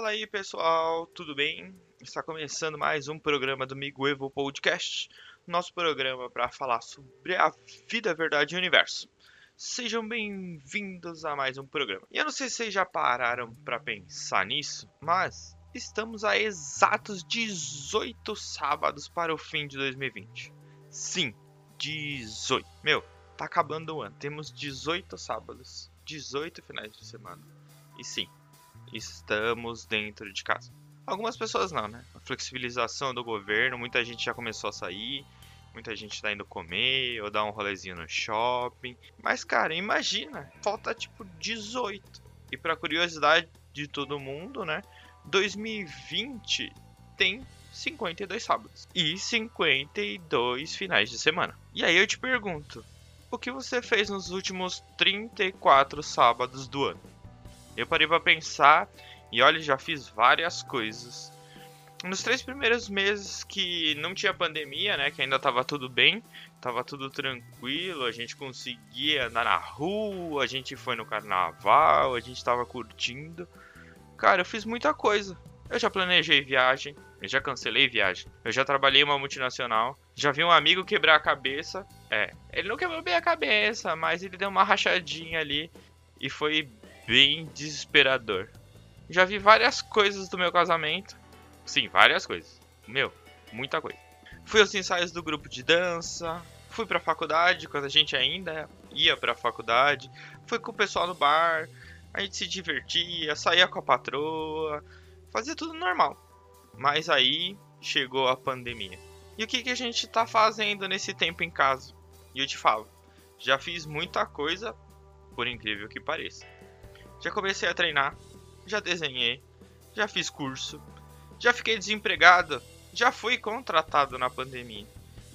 Fala aí pessoal, tudo bem? Está começando mais um programa do Migo Evo Podcast, nosso programa para falar sobre a vida, a verdade e o universo. Sejam bem-vindos a mais um programa. E eu não sei se vocês já pararam para pensar nisso, mas estamos a exatos 18 sábados para o fim de 2020. Sim, 18. Meu, tá acabando o ano. Temos 18 sábados, 18 finais de semana. E sim, estamos dentro de casa. Algumas pessoas não, né? A flexibilização do governo, muita gente já começou a sair, muita gente tá indo comer ou dar um rolezinho no shopping. Mas, cara, imagina, falta tipo 18. E para curiosidade de todo mundo, né? 2020 tem 52 sábados e 52 finais de semana. E aí eu te pergunto, o que você fez nos últimos 34 sábados do ano? Eu parei para pensar e olha, já fiz várias coisas. Nos três primeiros meses que não tinha pandemia, né, que ainda tava tudo bem, tava tudo tranquilo, a gente conseguia andar na rua, a gente foi no carnaval, a gente tava curtindo. Cara, eu fiz muita coisa. Eu já planejei viagem, eu já cancelei viagem, eu já trabalhei em uma multinacional, já vi um amigo quebrar a cabeça. É, ele não quebrou bem a cabeça, mas ele deu uma rachadinha ali e foi bem desesperador. Já vi várias coisas do meu casamento. Sim, várias coisas. Meu, muita coisa. Fui aos ensaios do grupo de dança. Fui pra faculdade quando a gente ainda ia pra faculdade. Fui com o pessoal no bar. A gente se divertia, saía com a patroa. Fazia tudo normal. Mas aí chegou a pandemia. E o que, que a gente tá fazendo nesse tempo em casa? E eu te falo, já fiz muita coisa, por incrível que pareça. Já comecei a treinar, já desenhei, já fiz curso, já fiquei desempregado, já fui contratado na pandemia.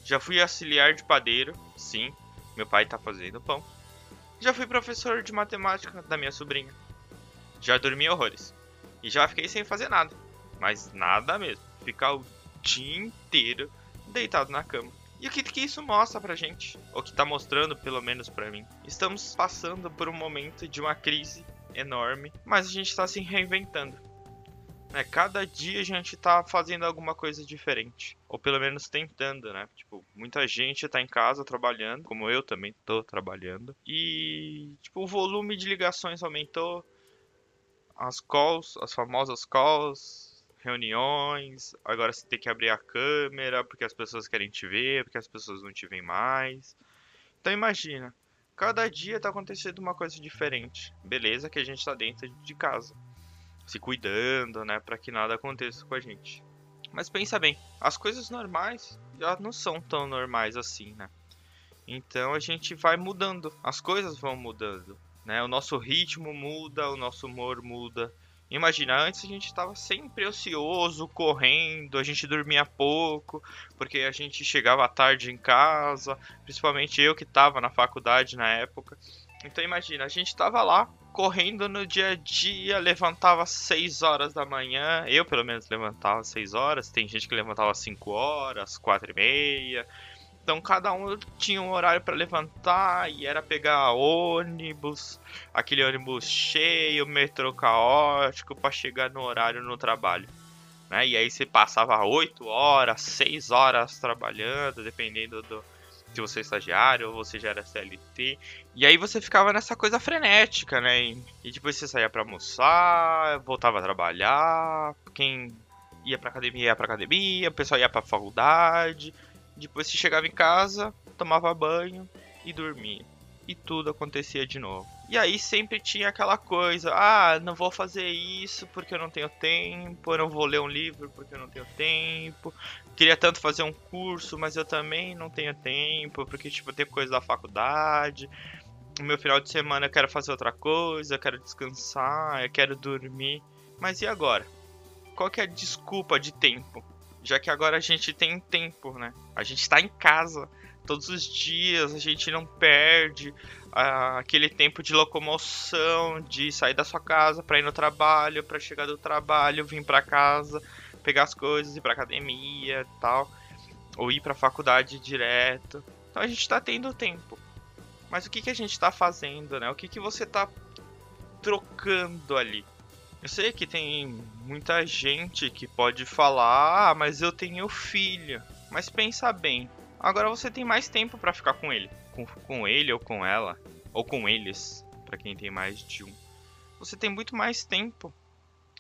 Já fui auxiliar de padeiro, sim, meu pai tá fazendo pão. Já fui professor de matemática da minha sobrinha. Já dormi horrores. E já fiquei sem fazer nada. Mas nada mesmo. Ficar o dia inteiro deitado na cama. E o que, que isso mostra pra gente? O que tá mostrando, pelo menos pra mim? Estamos passando por um momento de uma crise enorme, mas a gente está se reinventando. Né? Cada dia a gente está fazendo alguma coisa diferente, ou pelo menos tentando, né? Tipo, muita gente está em casa trabalhando, como eu também estou trabalhando, e tipo, o volume de ligações aumentou, as calls, as famosas calls, reuniões, agora você tem que abrir a câmera porque as pessoas querem te ver, porque as pessoas não te veem mais. Então imagina, Cada dia tá acontecendo uma coisa diferente. Beleza que a gente tá dentro de casa, se cuidando, né, para que nada aconteça com a gente. Mas pensa bem, as coisas normais já não são tão normais assim, né? Então a gente vai mudando, as coisas vão mudando, né? O nosso ritmo muda, o nosso humor muda, Imagina, antes a gente estava sempre ocioso, correndo, a gente dormia pouco, porque a gente chegava tarde em casa, principalmente eu que estava na faculdade na época. Então imagina, a gente estava lá correndo no dia a dia, levantava às 6 horas da manhã, eu pelo menos levantava às 6 horas, tem gente que levantava às 5 horas, 4 e meia, então cada um tinha um horário para levantar e era pegar ônibus, aquele ônibus cheio, metrô caótico para chegar no horário no trabalho. Né? E aí você passava 8 horas, 6 horas trabalhando, dependendo do se você é estagiário ou você já era CLT. E aí você ficava nessa coisa frenética, né? E, e depois você saía para almoçar, voltava a trabalhar, quem ia pra academia ia pra academia, o pessoal ia pra faculdade. Depois se chegava em casa, tomava banho e dormia. E tudo acontecia de novo. E aí sempre tinha aquela coisa: ah, não vou fazer isso porque eu não tenho tempo, eu não vou ler um livro porque eu não tenho tempo. Queria tanto fazer um curso, mas eu também não tenho tempo porque, tipo, tenho coisa da faculdade. No meu final de semana eu quero fazer outra coisa, eu quero descansar, eu quero dormir. Mas e agora? Qual que é a desculpa de tempo? Já que agora a gente tem tempo, né? A gente está em casa todos os dias, a gente não perde ah, aquele tempo de locomoção, de sair da sua casa para ir no trabalho, para chegar do trabalho, vir para casa, pegar as coisas, ir para academia, tal, ou ir para faculdade direto. Então a gente está tendo tempo. Mas o que, que a gente está fazendo, né? O que, que você está trocando ali? Eu sei que tem muita gente que pode falar, ah, mas eu tenho filho. Mas pensa bem, agora você tem mais tempo para ficar com ele, com, com ele ou com ela, ou com eles, para quem tem mais de um. Você tem muito mais tempo.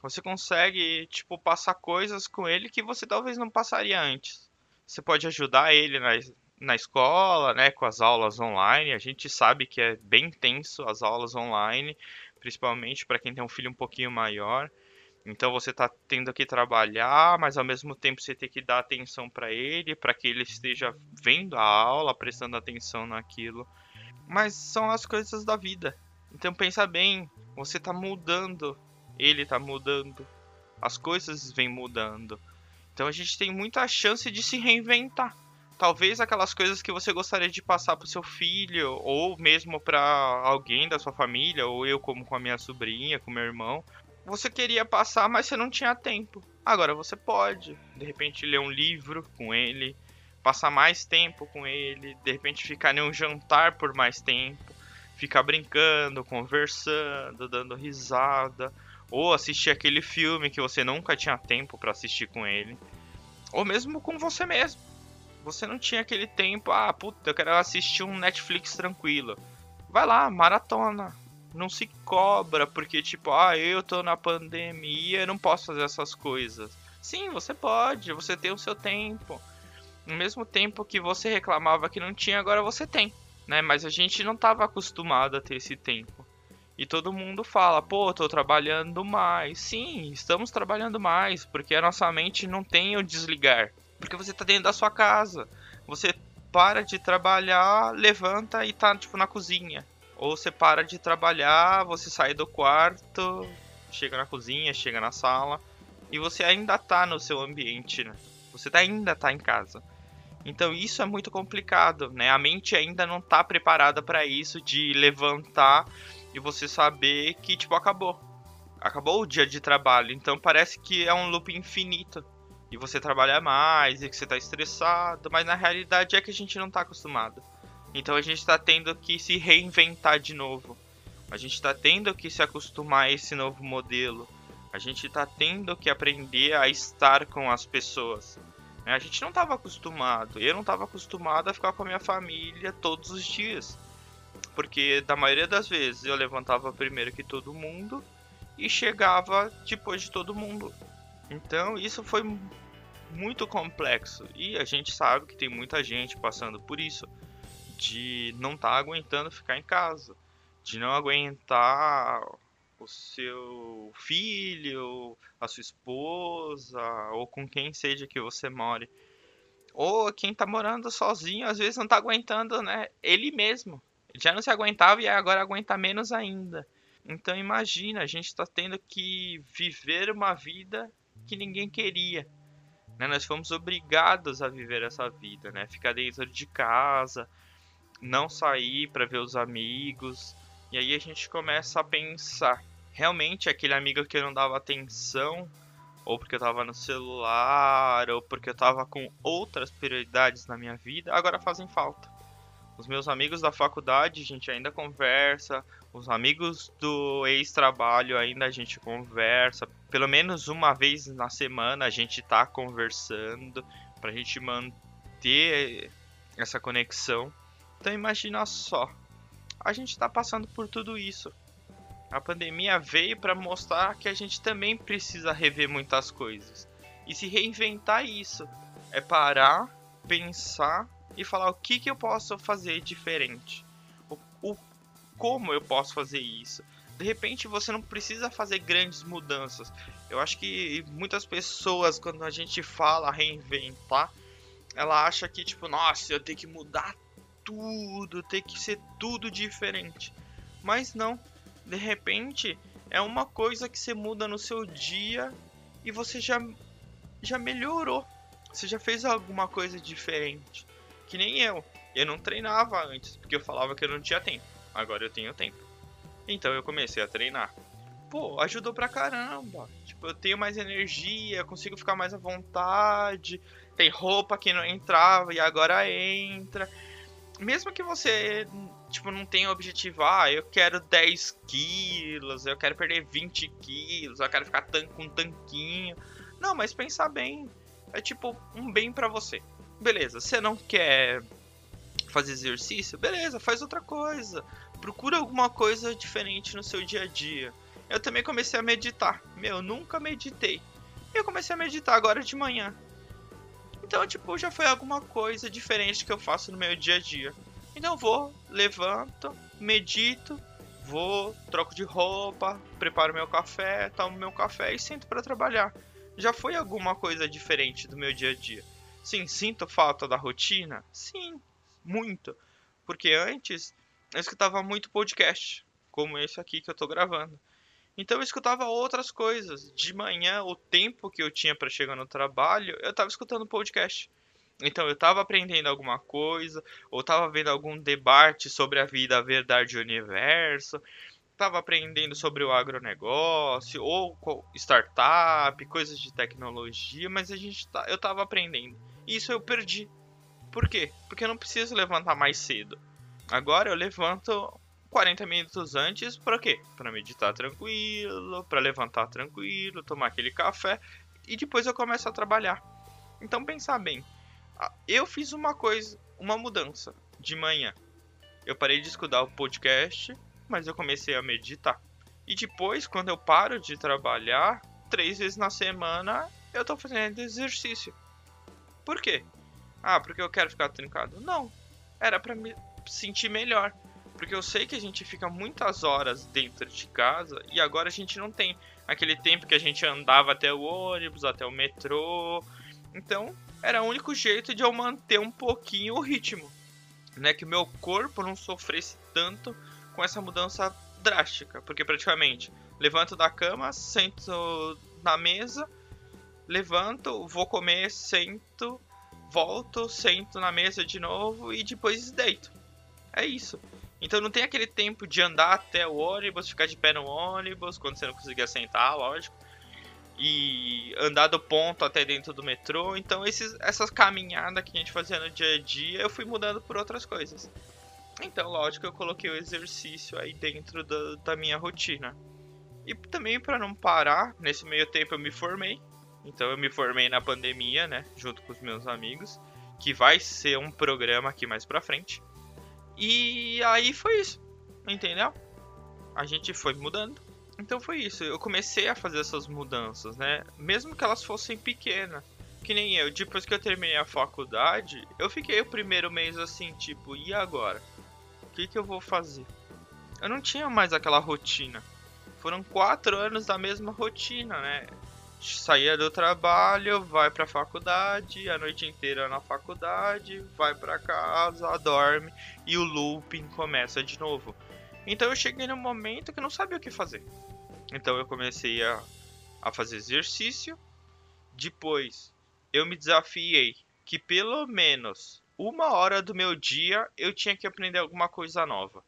Você consegue, tipo, passar coisas com ele que você talvez não passaria antes. Você pode ajudar ele na, na escola, né, com as aulas online. A gente sabe que é bem tenso as aulas online, principalmente para quem tem um filho um pouquinho maior. Então você está tendo que trabalhar, mas ao mesmo tempo você tem que dar atenção para ele, para que ele esteja vendo a aula, prestando atenção naquilo. Mas são as coisas da vida. Então pensa bem, você está mudando, ele está mudando, as coisas vêm mudando. Então a gente tem muita chance de se reinventar talvez aquelas coisas que você gostaria de passar para seu filho ou mesmo para alguém da sua família ou eu como com a minha sobrinha, com meu irmão, você queria passar, mas você não tinha tempo. Agora você pode, de repente ler um livro com ele, passar mais tempo com ele, de repente ficar em um jantar por mais tempo, ficar brincando, conversando, dando risada, ou assistir aquele filme que você nunca tinha tempo para assistir com ele, ou mesmo com você mesmo você não tinha aquele tempo, ah, puta, eu quero assistir um Netflix tranquilo. Vai lá, maratona. Não se cobra, porque tipo, ah, eu tô na pandemia, eu não posso fazer essas coisas. Sim, você pode, você tem o seu tempo. No mesmo tempo que você reclamava que não tinha, agora você tem, né? Mas a gente não estava acostumado a ter esse tempo. E todo mundo fala, pô, tô trabalhando mais. Sim, estamos trabalhando mais, porque a nossa mente não tem o desligar. Porque você tá dentro da sua casa. Você para de trabalhar, levanta e tá tipo na cozinha. Ou você para de trabalhar, você sai do quarto, chega na cozinha, chega na sala e você ainda tá no seu ambiente, né? Você tá, ainda tá em casa. Então isso é muito complicado, né? A mente ainda não tá preparada para isso de levantar e você saber que tipo acabou. Acabou o dia de trabalho. Então parece que é um loop infinito e você trabalha mais e que você está estressado, mas na realidade é que a gente não está acostumado. Então a gente está tendo que se reinventar de novo. A gente está tendo que se acostumar a esse novo modelo. A gente está tendo que aprender a estar com as pessoas. Né? A gente não estava acostumado. Eu não estava acostumado a ficar com a minha família todos os dias. Porque da maioria das vezes eu levantava primeiro que todo mundo e chegava depois de todo mundo. Então isso foi muito complexo e a gente sabe que tem muita gente passando por isso de não estar tá aguentando ficar em casa, de não aguentar o seu filho, a sua esposa ou com quem seja que você more. Ou quem está morando sozinho, às vezes não está aguentando, né? Ele mesmo. Ele já não se aguentava e agora aguenta menos ainda. Então imagina, a gente está tendo que viver uma vida que ninguém queria. Né? Nós fomos obrigados a viver essa vida, né? Ficar dentro de casa, não sair para ver os amigos. E aí a gente começa a pensar, realmente aquele amigo que não dava atenção, ou porque eu estava no celular, ou porque eu estava com outras prioridades na minha vida, agora fazem falta. Os meus amigos da faculdade, a gente ainda conversa. Os amigos do ex-trabalho ainda a gente conversa. Pelo menos uma vez na semana a gente tá conversando pra gente manter essa conexão. Então imagina só. A gente tá passando por tudo isso. A pandemia veio para mostrar que a gente também precisa rever muitas coisas. E se reinventar isso é parar, pensar e falar o que, que eu posso fazer diferente. O, o, como eu posso fazer isso. De repente você não precisa fazer grandes mudanças. Eu acho que muitas pessoas, quando a gente fala reinventar, ela acha que, tipo, nossa, eu tenho que mudar tudo, tem que ser tudo diferente. Mas não. De repente, é uma coisa que você muda no seu dia e você já, já melhorou. Você já fez alguma coisa diferente que nem eu. Eu não treinava antes, porque eu falava que eu não tinha tempo. Agora eu tenho tempo. Então eu comecei a treinar. Pô, ajudou pra caramba. Tipo, eu tenho mais energia, consigo ficar mais à vontade. Tem roupa que não entrava e agora entra. mesmo que você tipo não tenha objetivo, ah, eu quero 10 quilos, eu quero perder 20 quilos, eu quero ficar tan com um tanquinho. Não, mas pensar bem, é tipo um bem para você. Beleza, você não quer fazer exercício? Beleza, faz outra coisa. Procura alguma coisa diferente no seu dia a dia. Eu também comecei a meditar. Meu, nunca meditei. Eu comecei a meditar agora de manhã. Então, tipo, já foi alguma coisa diferente que eu faço no meu dia a dia. Então vou, levanto, medito, vou, troco de roupa, preparo meu café, tomo meu café e sinto para trabalhar. Já foi alguma coisa diferente do meu dia a dia. Sim, sinto falta da rotina? Sim, muito. Porque antes eu escutava muito podcast, como esse aqui que eu tô gravando. Então eu escutava outras coisas. De manhã, o tempo que eu tinha para chegar no trabalho, eu tava escutando podcast. Então eu tava aprendendo alguma coisa, ou tava vendo algum debate sobre a vida, a verdade e o universo, tava aprendendo sobre o agronegócio, ou startup, coisas de tecnologia, mas a gente tá, eu tava aprendendo. Isso eu perdi. Por quê? Porque eu não preciso levantar mais cedo. Agora eu levanto 40 minutos antes para quê? Para meditar tranquilo, para levantar tranquilo, tomar aquele café e depois eu começo a trabalhar. Então pensar bem, eu fiz uma coisa, uma mudança de manhã. Eu parei de escutar o podcast, mas eu comecei a meditar. E depois, quando eu paro de trabalhar, três vezes na semana eu tô fazendo exercício. Por quê? Ah, porque eu quero ficar trincado? Não. Era para me sentir melhor. Porque eu sei que a gente fica muitas horas dentro de casa e agora a gente não tem aquele tempo que a gente andava até o ônibus, até o metrô. Então, era o único jeito de eu manter um pouquinho o ritmo, né, que o meu corpo não sofresse tanto com essa mudança drástica, porque praticamente levanto da cama, sento na mesa, levanto, vou comer, sento, volto, sento na mesa de novo e depois deito. É isso. Então não tem aquele tempo de andar até o ônibus, ficar de pé no ônibus, quando você não conseguia sentar, lógico e andar do ponto até dentro do metrô. Então esses, essas caminhadas que a gente fazia no dia a dia, eu fui mudando por outras coisas. Então, lógico, eu coloquei o exercício aí dentro da, da minha rotina. E também para não parar, nesse meio tempo eu me formei. Então eu me formei na pandemia, né, junto com os meus amigos, que vai ser um programa aqui mais pra frente. E aí foi isso, entendeu? A gente foi mudando então foi isso, eu comecei a fazer essas mudanças, né? Mesmo que elas fossem pequenas. Que nem eu, depois que eu terminei a faculdade, eu fiquei o primeiro mês assim, tipo, e agora? O que, que eu vou fazer? Eu não tinha mais aquela rotina. Foram quatro anos da mesma rotina, né? Saía do trabalho, vai pra faculdade, a noite inteira na faculdade, vai pra casa, dorme e o looping começa de novo. Então eu cheguei num momento que não sabia o que fazer. Então eu comecei a, a fazer exercício. Depois eu me desafiei que pelo menos uma hora do meu dia eu tinha que aprender alguma coisa nova.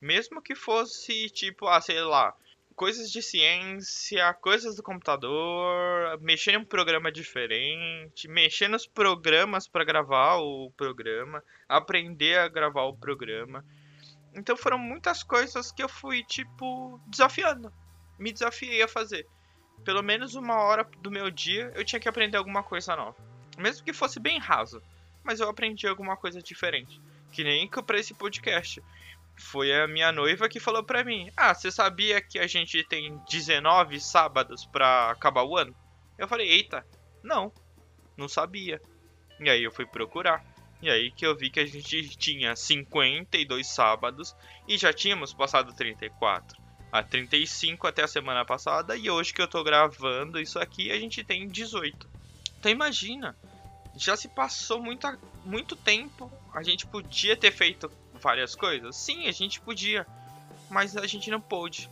Mesmo que fosse tipo, ah, sei lá, coisas de ciência, coisas do computador, mexer em um programa diferente, mexer nos programas para gravar o programa, aprender a gravar o programa. Então foram muitas coisas que eu fui, tipo, desafiando. Me desafiei a fazer. Pelo menos uma hora do meu dia eu tinha que aprender alguma coisa nova. Mesmo que fosse bem raso. Mas eu aprendi alguma coisa diferente. Que nem pra esse podcast. Foi a minha noiva que falou pra mim: Ah, você sabia que a gente tem 19 sábados pra acabar o ano? Eu falei: Eita, não, não sabia. E aí eu fui procurar. E aí que eu vi que a gente tinha 52 sábados e já tínhamos passado 34. A 35 até a semana passada e hoje que eu tô gravando isso aqui a gente tem 18. Então imagina, já se passou muita, muito tempo. A gente podia ter feito várias coisas? Sim, a gente podia, mas a gente não pôde.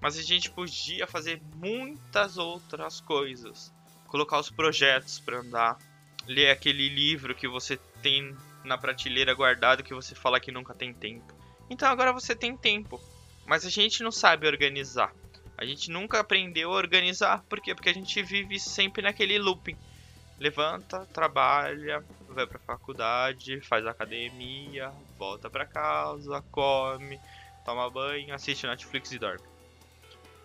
Mas a gente podia fazer muitas outras coisas. Colocar os projetos para andar, ler aquele livro que você tem na prateleira guardado que você fala que nunca tem tempo. Então agora você tem tempo, mas a gente não sabe organizar. A gente nunca aprendeu a organizar, por quê? Porque a gente vive sempre naquele looping. Levanta, trabalha, vai pra faculdade, faz academia, volta pra casa, come, toma banho, assiste Netflix e dorme.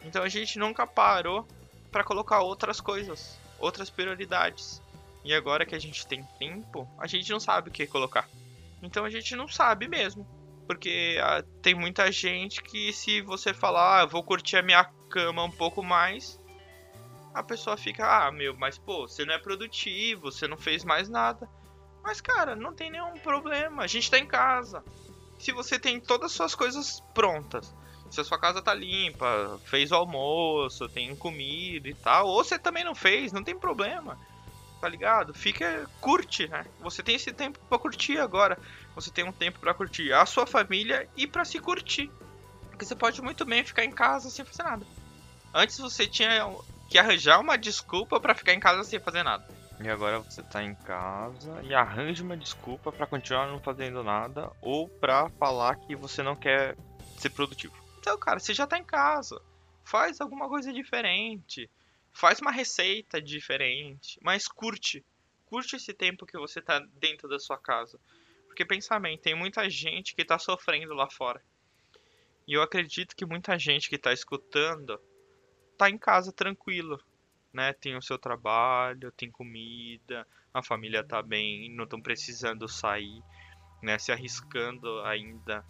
Então a gente nunca parou para colocar outras coisas, outras prioridades. E agora que a gente tem tempo, a gente não sabe o que colocar. Então a gente não sabe mesmo. Porque ah, tem muita gente que se você falar, ah, vou curtir a minha cama um pouco mais, a pessoa fica, ah, meu, mas pô, você não é produtivo, você não fez mais nada. Mas, cara, não tem nenhum problema. A gente tá em casa. Se você tem todas as suas coisas prontas, se a sua casa tá limpa, fez o almoço, tem comida e tal, ou você também não fez, não tem problema. Tá ligado? Fica, curte, né? Você tem esse tempo para curtir agora. Você tem um tempo para curtir a sua família e para se curtir. Porque você pode muito bem ficar em casa sem fazer nada. Antes você tinha que arranjar uma desculpa para ficar em casa sem fazer nada. E agora você tá em casa e arranja uma desculpa para continuar não fazendo nada ou para falar que você não quer ser produtivo. Então, cara, você já tá em casa. Faz alguma coisa diferente. Faz uma receita diferente. Mas curte. Curte esse tempo que você tá dentro da sua casa. Porque pensa bem, tem muita gente que tá sofrendo lá fora. E eu acredito que muita gente que tá escutando tá em casa tranquilo, né? Tem o seu trabalho, tem comida, a família tá bem, não estão precisando sair, né? Se arriscando ainda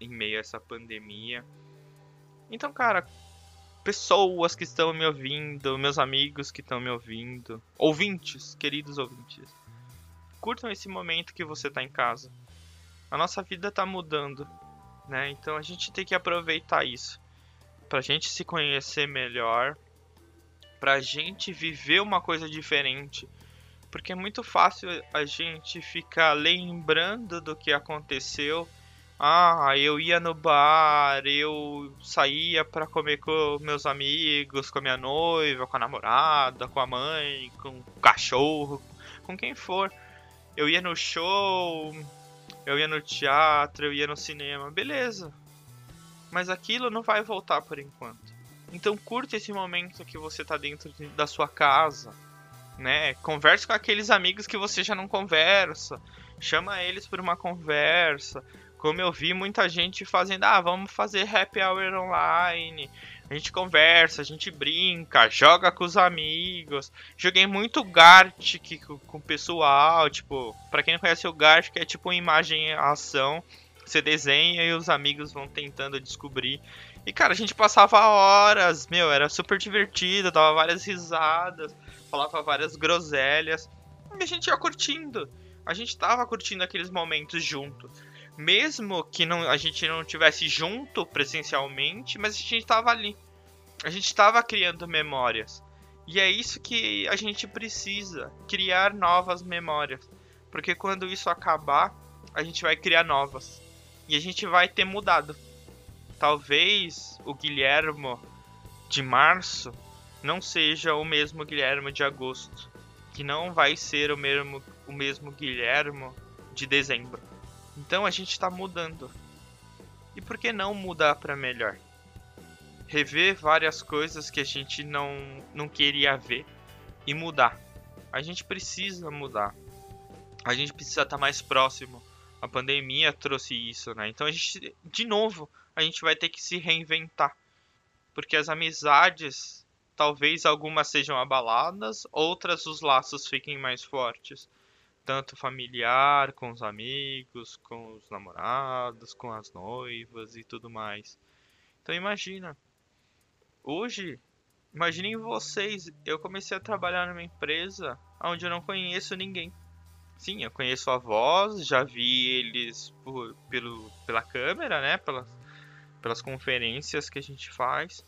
em meio a essa pandemia. Então, cara, pessoas que estão me ouvindo, meus amigos que estão me ouvindo, ouvintes, queridos ouvintes, curtam esse momento que você tá em casa. A nossa vida tá mudando, né? Então a gente tem que aproveitar isso pra gente se conhecer melhor, pra gente viver uma coisa diferente. Porque é muito fácil a gente ficar lembrando do que aconteceu. Ah, eu ia no bar, eu saía para comer com meus amigos, com a minha noiva, com a namorada, com a mãe, com o cachorro, com quem for. Eu ia no show, eu ia no teatro, eu ia no cinema. Beleza, mas aquilo não vai voltar por enquanto. Então curte esse momento que você tá dentro da sua casa, né? Converse com aqueles amigos que você já não conversa, chama eles por uma conversa. Como eu vi muita gente fazendo, ah, vamos fazer happy hour online. A gente conversa, a gente brinca, joga com os amigos. Joguei muito Gartic com o pessoal, tipo, para quem não conhece o Gartic é tipo uma imagem ação você desenha e os amigos vão tentando descobrir. E cara, a gente passava horas, meu, era super divertido, dava várias risadas, falava várias groselhas. E a gente ia curtindo. A gente tava curtindo aqueles momentos junto. Mesmo que não, a gente não tivesse junto presencialmente, mas a gente tava ali. A gente tava criando memórias. E é isso que a gente precisa, criar novas memórias. Porque quando isso acabar, a gente vai criar novas. E a gente vai ter mudado. Talvez o Guilhermo de março não seja o mesmo Guilhermo de agosto. Que não vai ser o mesmo, o mesmo Guilhermo de dezembro. Então a gente está mudando. E por que não mudar para melhor? Rever várias coisas que a gente não, não queria ver e mudar. A gente precisa mudar. A gente precisa estar tá mais próximo a pandemia trouxe isso, né? Então a gente, de novo, a gente vai ter que se reinventar. Porque as amizades, talvez algumas sejam abaladas, outras os laços fiquem mais fortes. Tanto familiar, com os amigos, com os namorados, com as noivas e tudo mais. Então imagina. Hoje, imaginem vocês, eu comecei a trabalhar numa empresa onde eu não conheço ninguém. Sim, eu conheço a voz, já vi eles por, pelo, pela câmera, né? Pelas, pelas conferências que a gente faz.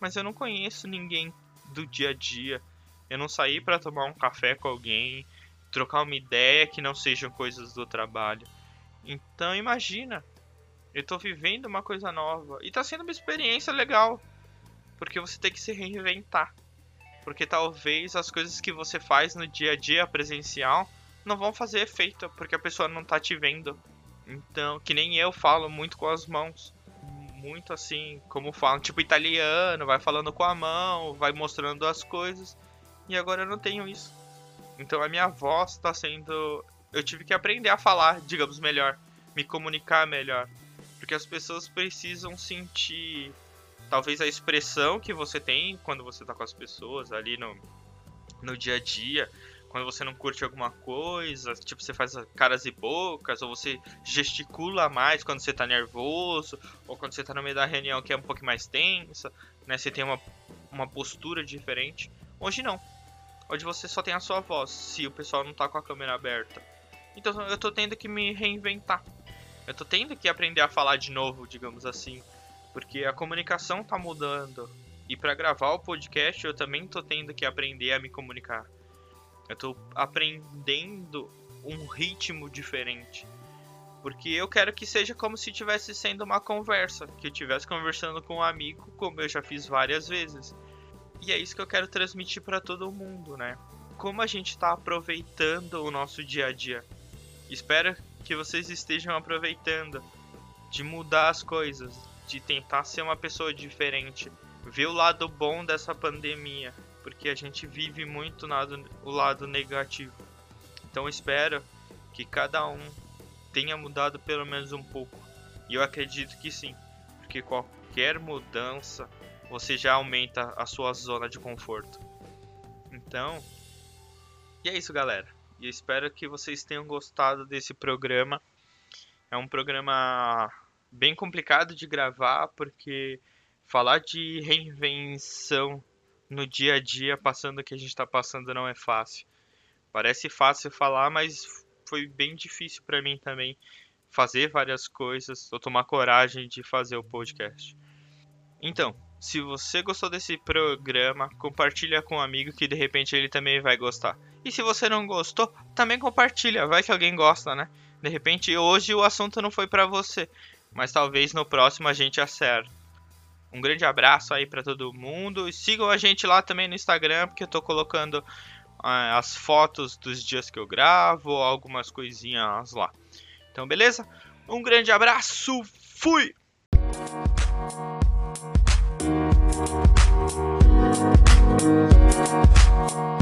Mas eu não conheço ninguém do dia a dia. Eu não saí para tomar um café com alguém, trocar uma ideia que não sejam coisas do trabalho. Então imagina, eu tô vivendo uma coisa nova e tá sendo uma experiência legal, porque você tem que se reinventar. Porque talvez as coisas que você faz no dia a dia presencial não vão fazer efeito, porque a pessoa não tá te vendo. Então, que nem eu falo muito com as mãos. Muito assim, como falam, tipo italiano, vai falando com a mão, vai mostrando as coisas. E agora eu não tenho isso. Então a minha voz está sendo eu tive que aprender a falar, digamos, melhor, me comunicar melhor. Porque as pessoas precisam sentir talvez a expressão que você tem quando você tá com as pessoas ali no, no dia a dia, quando você não curte alguma coisa, tipo, você faz caras e bocas, ou você gesticula mais quando você tá nervoso, ou quando você tá no meio da reunião que é um pouco mais tensa, né? Você tem uma, uma postura diferente. Hoje não. Hoje você só tem a sua voz, se o pessoal não tá com a câmera aberta. Então eu tô tendo que me reinventar. Eu tô tendo que aprender a falar de novo, digamos assim. Porque a comunicação tá mudando. E para gravar o podcast eu também tô tendo que aprender a me comunicar. Eu tô aprendendo um ritmo diferente. Porque eu quero que seja como se tivesse sendo uma conversa, que eu estivesse conversando com um amigo, como eu já fiz várias vezes. E é isso que eu quero transmitir para todo mundo, né? Como a gente está aproveitando o nosso dia a dia. Espero que vocês estejam aproveitando de mudar as coisas, de tentar ser uma pessoa diferente, ver o lado bom dessa pandemia, porque a gente vive muito lado, o lado negativo. Então espero que cada um tenha mudado pelo menos um pouco. E eu acredito que sim, porque qualquer mudança você já aumenta a sua zona de conforto. Então, e é isso, galera. E espero que vocês tenham gostado desse programa. É um programa bem complicado de gravar porque falar de reinvenção no dia a dia, passando o que a gente está passando, não é fácil. Parece fácil falar, mas foi bem difícil para mim também fazer várias coisas, ou tomar coragem de fazer o podcast. Então, se você gostou desse programa, compartilha com um amigo que de repente ele também vai gostar. E se você não gostou, também compartilha, vai que alguém gosta, né? De repente hoje o assunto não foi para você, mas talvez no próximo a gente acerte. Um grande abraço aí para todo mundo. E sigam a gente lá também no Instagram, porque eu tô colocando uh, as fotos dos dias que eu gravo, algumas coisinhas lá. Então, beleza? Um grande abraço. Fui! Thank